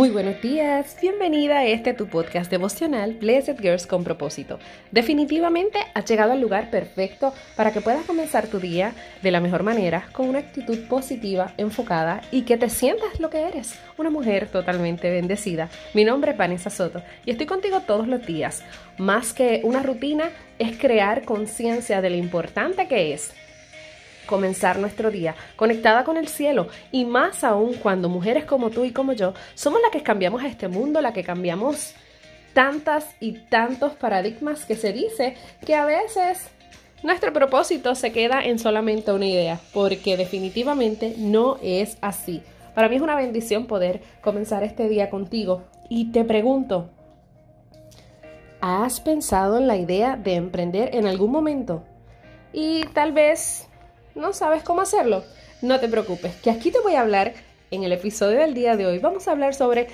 Muy buenos días, bienvenida a este tu podcast devocional Blessed Girls con propósito. Definitivamente has llegado al lugar perfecto para que puedas comenzar tu día de la mejor manera, con una actitud positiva, enfocada y que te sientas lo que eres, una mujer totalmente bendecida. Mi nombre es Vanessa Soto y estoy contigo todos los días. Más que una rutina, es crear conciencia de lo importante que es comenzar nuestro día conectada con el cielo y más aún cuando mujeres como tú y como yo somos las que cambiamos a este mundo, la que cambiamos tantas y tantos paradigmas que se dice que a veces nuestro propósito se queda en solamente una idea, porque definitivamente no es así. Para mí es una bendición poder comenzar este día contigo y te pregunto, ¿has pensado en la idea de emprender en algún momento? Y tal vez ¿No sabes cómo hacerlo? No te preocupes, que aquí te voy a hablar en el episodio del día de hoy. Vamos a hablar sobre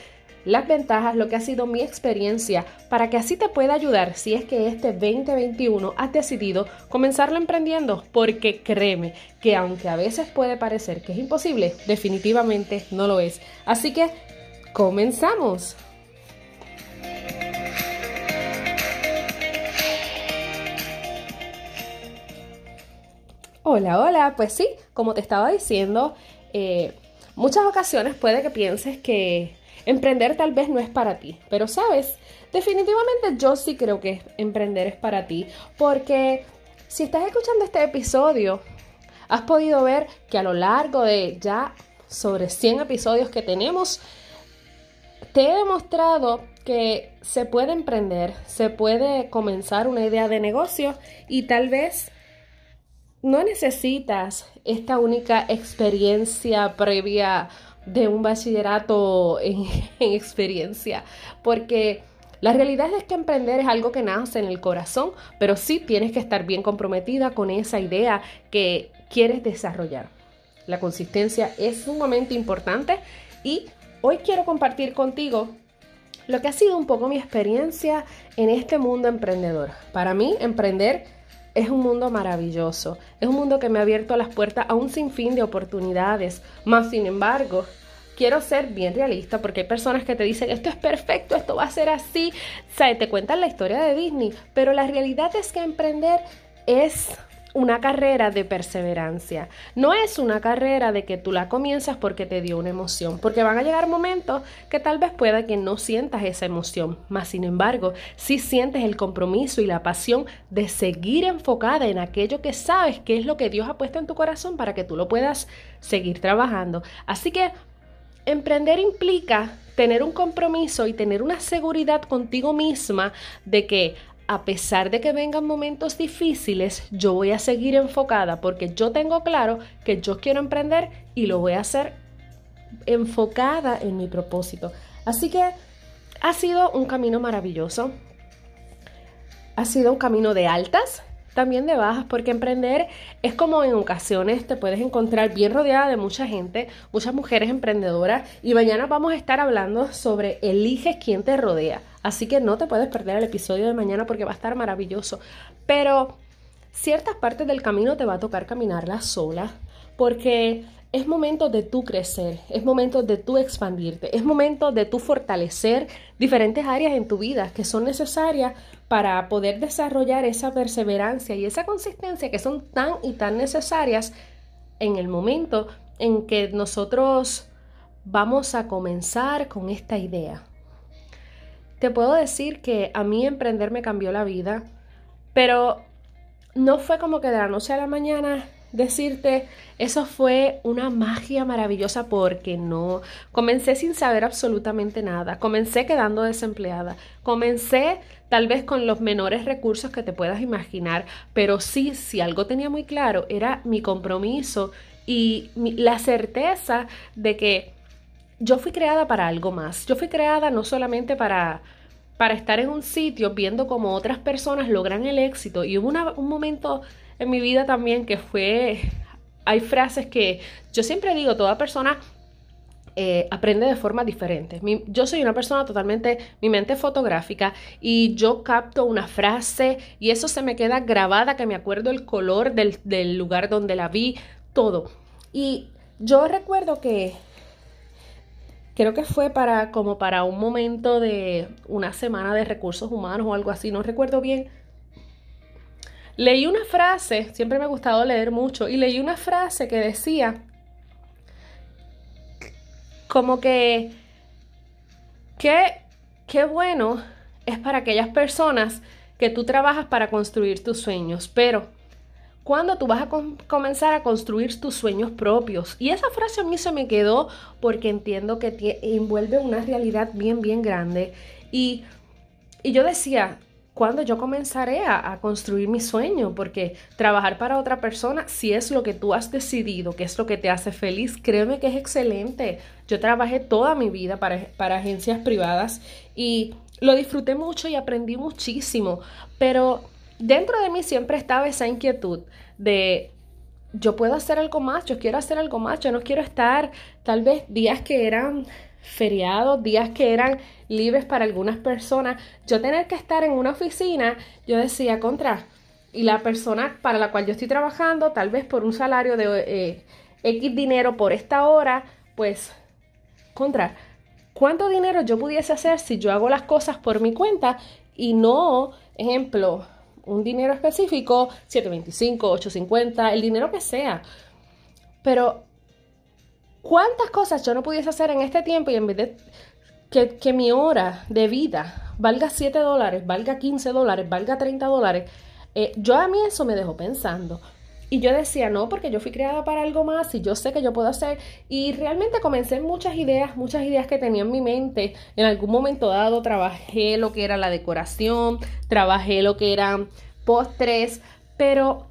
las ventajas, lo que ha sido mi experiencia, para que así te pueda ayudar si es que este 2021 has decidido comenzarlo emprendiendo, porque créeme que aunque a veces puede parecer que es imposible, definitivamente no lo es. Así que, comenzamos. Hola, hola, pues sí, como te estaba diciendo, eh, muchas ocasiones puede que pienses que emprender tal vez no es para ti, pero sabes, definitivamente yo sí creo que emprender es para ti, porque si estás escuchando este episodio, has podido ver que a lo largo de ya sobre 100 episodios que tenemos, te he demostrado que se puede emprender, se puede comenzar una idea de negocio y tal vez no necesitas esta única experiencia previa de un bachillerato en, experiencia, porque la realidad es que emprender es algo que nace en el corazón, pero sí tienes que estar bien comprometida con esa idea que quieres desarrollar. La consistencia es sumamente importante y hoy quiero compartir contigo lo que ha sido un poco mi experiencia en este mundo emprendedor. Para mí, emprender es un mundo maravilloso, es un mundo que me ha abierto las puertas a un sinfín de oportunidades, más sin embargo, quiero ser bien realista porque hay personas que te dicen esto es perfecto, esto va a ser así, o te cuentan la historia de Disney, pero la realidad es que emprender es una carrera de perseverancia. No es una carrera de que tú la comienzas porque te dio una emoción, porque van a llegar momentos que tal vez pueda que no sientas esa emoción, mas sin embargo, si sientes el compromiso y la pasión de seguir enfocada en aquello que sabes que es lo que Dios ha puesto en tu corazón para que tú lo puedas seguir trabajando. Así que emprender implica tener un compromiso y tener una seguridad contigo misma de que a pesar de que vengan momentos difíciles, yo voy a seguir enfocada porque yo tengo claro que yo quiero emprender y lo voy a hacer enfocada en mi propósito. Así que ha sido un camino maravilloso. Ha sido un camino de altas, también de bajas, porque emprender es como en ocasiones te puedes encontrar bien rodeada de mucha gente, muchas mujeres emprendedoras, y mañana vamos a estar hablando sobre eliges quién te rodea. Así que no te puedes perder el episodio de mañana porque va a estar maravilloso. Pero ciertas partes del camino te va a tocar caminarlas sola porque es momento de tú crecer, es momento de tú expandirte, es momento de tú fortalecer diferentes áreas en tu vida que son necesarias para poder desarrollar esa perseverancia y esa consistencia que son tan y tan necesarias en el momento en que nosotros vamos a comenzar con esta idea. Te puedo decir que a mí emprender me cambió la vida, pero no fue como que de la noche a la mañana decirte, eso fue una magia maravillosa porque no. Comencé sin saber absolutamente nada, comencé quedando desempleada, comencé tal vez con los menores recursos que te puedas imaginar, pero sí, si algo tenía muy claro, era mi compromiso y la certeza de que yo fui creada para algo más. Yo fui creada no solamente para, para estar en un sitio viendo cómo otras personas logran el éxito. Y hubo un momento en mi vida también que fue... Hay frases que yo siempre digo, toda persona eh, aprende de forma diferente. yo soy una persona totalmente, mi mente fotográfica y yo capto una frase y eso se me queda grabada, que me acuerdo el color del, del lugar donde la vi, todo. Y yo recuerdo que creo que fue para como para un momento de una semana de recursos humanos o algo así, no recuerdo bien. Leí una frase, siempre me ha gustado leer mucho, y leí una frase que decía como que qué, qué bueno es para aquellas personas que tú trabajas para construir tus sueños, pero cuando tú vas a comenzar a construir tus sueños propios. Y esa frase a mí se me quedó porque entiendo que envuelve una realidad bien, bien grande. Y, y yo decía, ¿cuándo yo comenzaré a, a, construir mi sueño? Porque trabajar para otra persona, si es lo que tú has decidido, que es lo que te hace feliz, créeme que es excelente. Yo trabajé toda mi vida para, para agencias privadas y lo disfruté mucho y aprendí muchísimo, pero dentro de mí siempre estaba esa inquietud de yo puedo hacer algo más, yo quiero hacer algo más, yo no quiero estar tal vez días que eran feriados, días que eran libres para algunas personas, yo tener que estar en una oficina, yo decía contra, y la persona para la cual yo estoy trabajando, tal vez por un salario de eh, X dinero por esta hora, pues contra, ¿cuánto dinero yo pudiese hacer si yo hago las cosas por mi cuenta y no, ejemplo, un dinero específico, 725, 850, el dinero que sea. Pero, ¿cuántas cosas yo no pudiese hacer en este tiempo y en vez de que, mi hora de vida valga 7 dólares, valga 15 dólares, valga 30 dólares? Eh, yo a mí eso me dejó pensando. Y yo decía, no, porque yo fui creada para algo más y yo sé que yo puedo hacer. Y realmente comencé muchas ideas, muchas ideas que tenía en mi mente. En algún momento dado trabajé lo que era la decoración, trabajé lo que eran postres, pero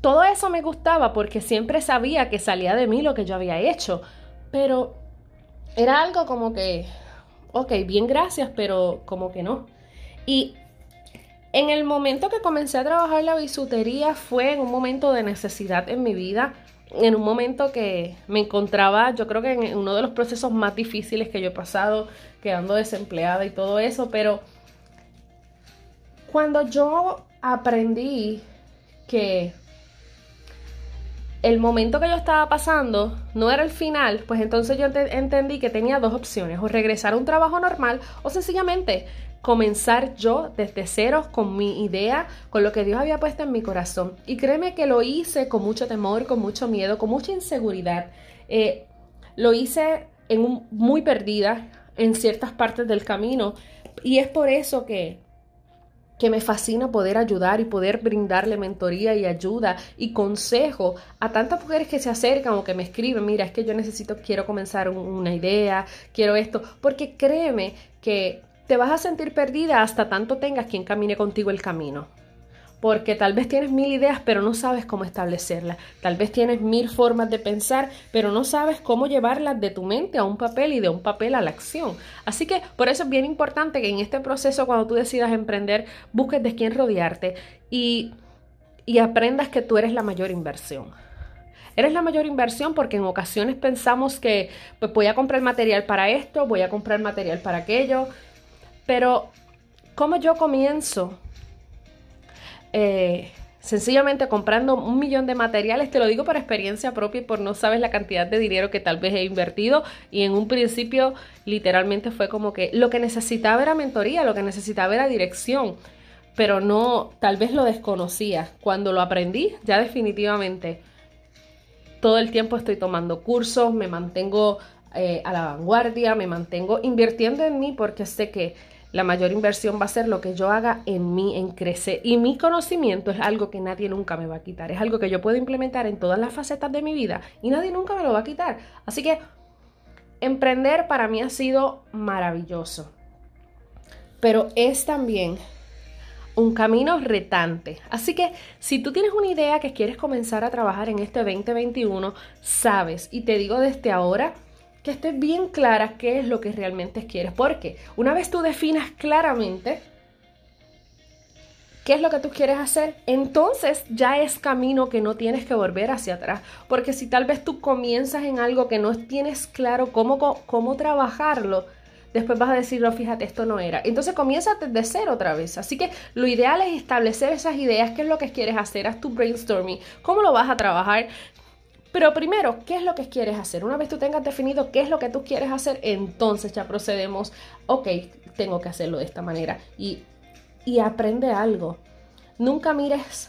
todo eso me gustaba porque siempre sabía que salía de mí lo que yo había hecho. Pero era algo como que, ok, bien gracias, pero como que no. Y en el momento que comencé a trabajar la bisutería fue en un momento de necesidad en mi vida, en un momento que me encontraba, yo creo que en uno de los procesos más difíciles que yo he pasado, quedando desempleada y todo eso, pero cuando yo aprendí que el momento que yo estaba pasando no era el final, pues entonces yo entendí que tenía dos opciones, o regresar a un trabajo normal o sencillamente comenzar yo desde cero con mi idea, con lo que Dios había puesto en mi corazón. Y créeme que lo hice con mucho temor, con mucho miedo, con mucha inseguridad. Eh, lo hice en muy perdida en ciertas partes del camino y es por eso que que me fascina poder ayudar y poder brindarle mentoría y ayuda y consejo a tantas mujeres que se acercan o que me escriben, mira, es que yo necesito, quiero comenzar una idea, quiero esto, porque créeme que te vas a sentir perdida hasta tanto tengas quien camine contigo el camino. Porque tal vez tienes mil ideas, pero no sabes cómo establecerlas. Tal vez tienes mil formas de pensar, pero no sabes cómo llevarlas de tu mente a un papel y de un papel a la acción. Así que por eso es bien importante que en este proceso, cuando tú decidas emprender, busques de quién rodearte y, y aprendas que tú eres la mayor inversión. Eres la mayor inversión porque en ocasiones pensamos que pues voy a comprar material para esto, voy a comprar material para aquello, pero, ¿cómo yo comienzo? Eh, sencillamente comprando un millón de materiales, te lo digo por experiencia propia y por no sabes la cantidad de dinero que tal vez he invertido y en un principio literalmente fue como que lo que necesitaba era mentoría, lo que necesitaba era dirección, pero no, tal vez lo desconocía. Cuando lo aprendí, ya definitivamente todo el tiempo estoy tomando cursos, me mantengo eh, a la vanguardia, me mantengo invirtiendo en mí porque sé que la mayor inversión va a ser lo que yo haga en mí, en crecer. Y mi conocimiento es algo que nadie nunca me va a quitar. Es algo que yo puedo implementar en todas las facetas de mi vida y nadie nunca me lo va a quitar. Así que emprender para mí ha sido maravilloso. Pero es también un camino retante. Así que si tú tienes una idea que quieres comenzar a trabajar en este 2021, sabes, y te digo desde ahora, que estés bien clara qué es lo que realmente quieres. Porque una vez tú definas claramente qué es lo que tú quieres hacer, entonces ya es camino que no tienes que volver hacia atrás. Porque si tal vez tú comienzas en algo que no tienes claro cómo, cómo trabajarlo, después vas a decir, no, fíjate, esto no era. Entonces comienza desde cero otra vez. Así que lo ideal es establecer esas ideas, qué es lo que quieres hacer, haz tu brainstorming, cómo lo vas a trabajar, Pero primero, ¿qué es lo que quieres hacer? Una vez tú tengas definido qué es lo que tú quieres hacer, entonces ya procedemos, ok, tengo que hacerlo de esta manera. Y, y aprende algo. Nunca mires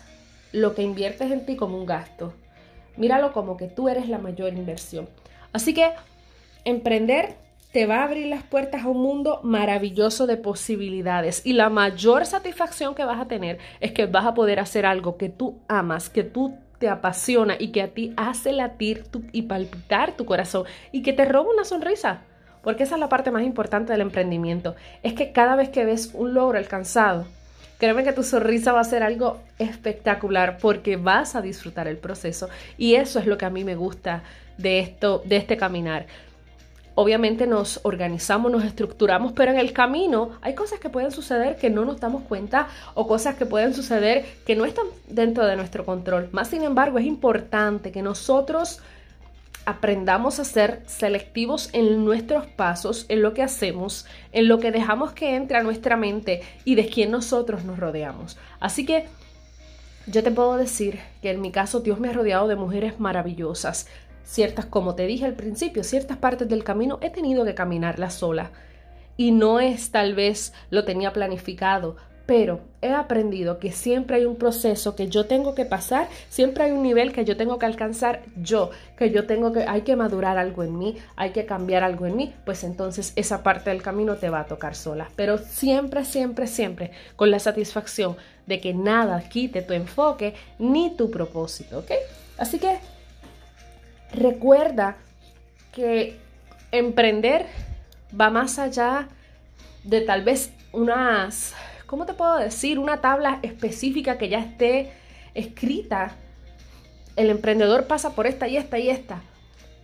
lo que inviertes en ti como un gasto. Míralo como que tú eres la mayor inversión. Así que emprender te va a abrir las puertas a un mundo maravilloso de posibilidades y la mayor satisfacción que vas a tener es que vas a poder hacer algo que tú amas, que tú apasiona y que a ti hace latir y palpitar tu corazón y que te roba una sonrisa. Porque esa es la parte más importante del emprendimiento. Es que cada vez que ves un logro alcanzado, créeme que tu sonrisa va a ser algo espectacular porque vas a disfrutar el proceso. Y eso es lo que a mí me gusta de esto, de este caminar obviamente nos organizamos, nos estructuramos, pero en el camino hay cosas que pueden suceder que no nos damos cuenta o cosas que pueden suceder que no están dentro de nuestro control. Más sin embargo, es importante que nosotros aprendamos a ser selectivos en nuestros pasos, en lo que hacemos, en lo que dejamos que entre a nuestra mente y de quién nosotros nos rodeamos. Así que yo te puedo decir que en mi caso Dios me ha rodeado de mujeres maravillosas, Ciertas, como te dije al principio, ciertas partes del camino he tenido que caminarlas sola. Y no es tal vez lo tenía planificado, pero he aprendido que siempre hay un proceso que yo tengo que pasar, siempre hay un nivel que yo tengo que alcanzar yo, que yo tengo que, hay que madurar algo en mí, hay que cambiar algo en mí, pues entonces esa parte del camino te va a tocar sola. Pero siempre, siempre, siempre con la satisfacción de que nada quite tu enfoque ni tu propósito, ¿ok? Así que Recuerda que emprender va más allá de tal vez unas, ¿cómo te puedo decir? Una tabla específica que ya esté escrita. El emprendedor pasa por esta y esta y esta.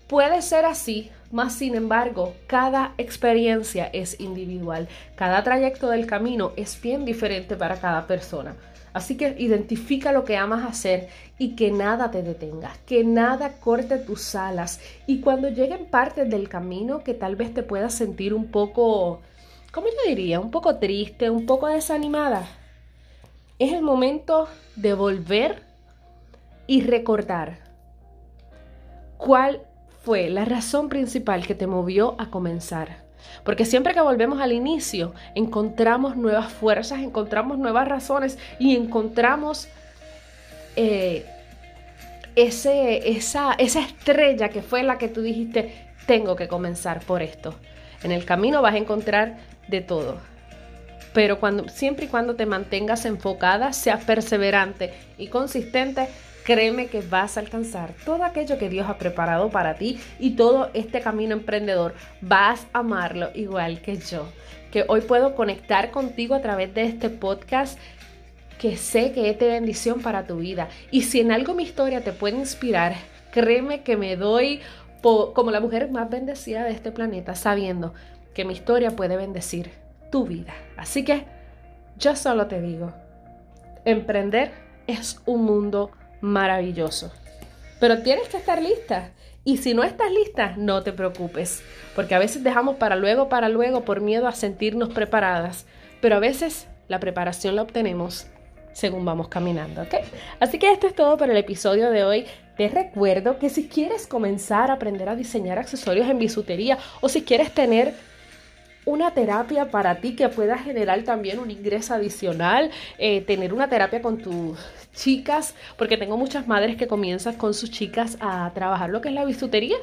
Puede ser así, más sin embargo, cada experiencia es individual. Cada trayecto del camino es bien diferente para cada persona. Así que identifica lo que amas hacer y que nada te detenga, que nada corte tus alas. Y cuando lleguen partes del camino que tal vez te puedas sentir un poco, ¿cómo yo diría? Un poco triste, un poco desanimada. Es el momento de volver y recordar cuál fue la razón principal que te movió a comenzar. Porque siempre que volvemos al inicio, encontramos nuevas fuerzas, encontramos nuevas razones y encontramos eh, ese, esa, esa estrella que fue la que tú dijiste, tengo que comenzar por esto. En el camino vas a encontrar de todo. Pero cuando, siempre y cuando te mantengas enfocada, seas perseverante y consistente, créeme que vas a alcanzar todo aquello que Dios ha preparado para ti y todo este camino emprendedor. Vas a amarlo igual que yo. Que hoy puedo conectar contigo a través de este podcast que sé que es de bendición para tu vida. Y si en algo mi historia te puede inspirar, créeme que me doy como la mujer más bendecida de este planeta, sabiendo que mi historia puede bendecir tu vida. Así que yo solo te digo, emprender es un mundo maravilloso. Pero tienes que estar lista. Y si no estás lista, no te preocupes, porque a veces dejamos para luego, para luego, por miedo a sentirnos preparadas. Pero a veces la preparación la obtenemos según vamos caminando, ¿ok? Así que esto es todo para el episodio de hoy. Te recuerdo que si quieres comenzar a aprender a diseñar accesorios en bisutería o si quieres tener una terapia para ti que pueda generar también un ingreso adicional, eh, tener una terapia con tus chicas, porque tengo muchas madres que comienzan con sus chicas a trabajar lo que es la bisutería.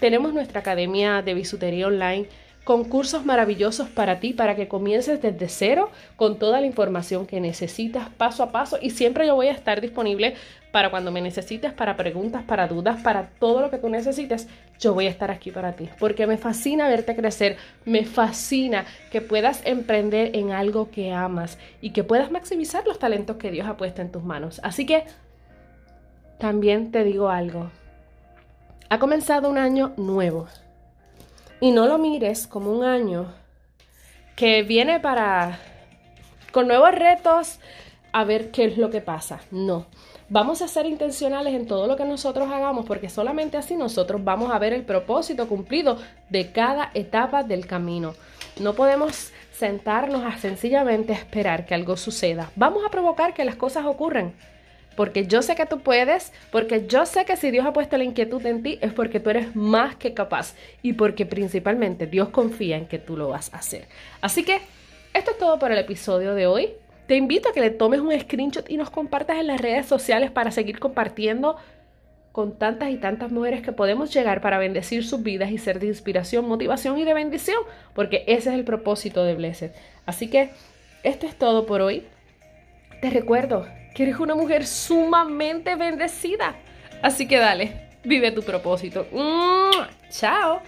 Tenemos nuestra academia de bisutería online con cursos maravillosos para ti, para que comiences desde cero con toda la información que necesitas paso a paso y siempre yo voy a estar disponible para cuando me necesites, para preguntas, para dudas, para todo lo que tú necesites, yo voy a estar aquí para ti, porque me fascina verte crecer, me fascina que puedas emprender en algo que amas y que puedas maximizar los talentos que Dios ha puesto en tus manos. Así que también te digo algo, ha comenzado un año nuevo y no lo mires como un año que viene para con nuevos retos a ver qué es lo que pasa. No. Vamos a ser intencionales en todo lo que nosotros hagamos porque solamente así nosotros vamos a ver el propósito cumplido de cada etapa del camino. No podemos sentarnos a sencillamente esperar que algo suceda. Vamos a provocar que las cosas ocurran. porque yo sé que tú puedes, porque yo sé que si Dios ha puesto la inquietud en ti es porque tú eres más que capaz y porque principalmente Dios confía en que tú lo vas a hacer. Así que esto es todo para el episodio de hoy. Te invito a que le tomes un screenshot y nos compartas en las redes sociales para seguir compartiendo con tantas y tantas mujeres que podemos llegar para bendecir sus vidas y ser de inspiración, motivación y de bendición, porque ese es el propósito de Blessed. Así que esto es todo por hoy. Te recuerdo que eres una mujer sumamente bendecida. Así que dale, vive tu propósito. ¡Chao!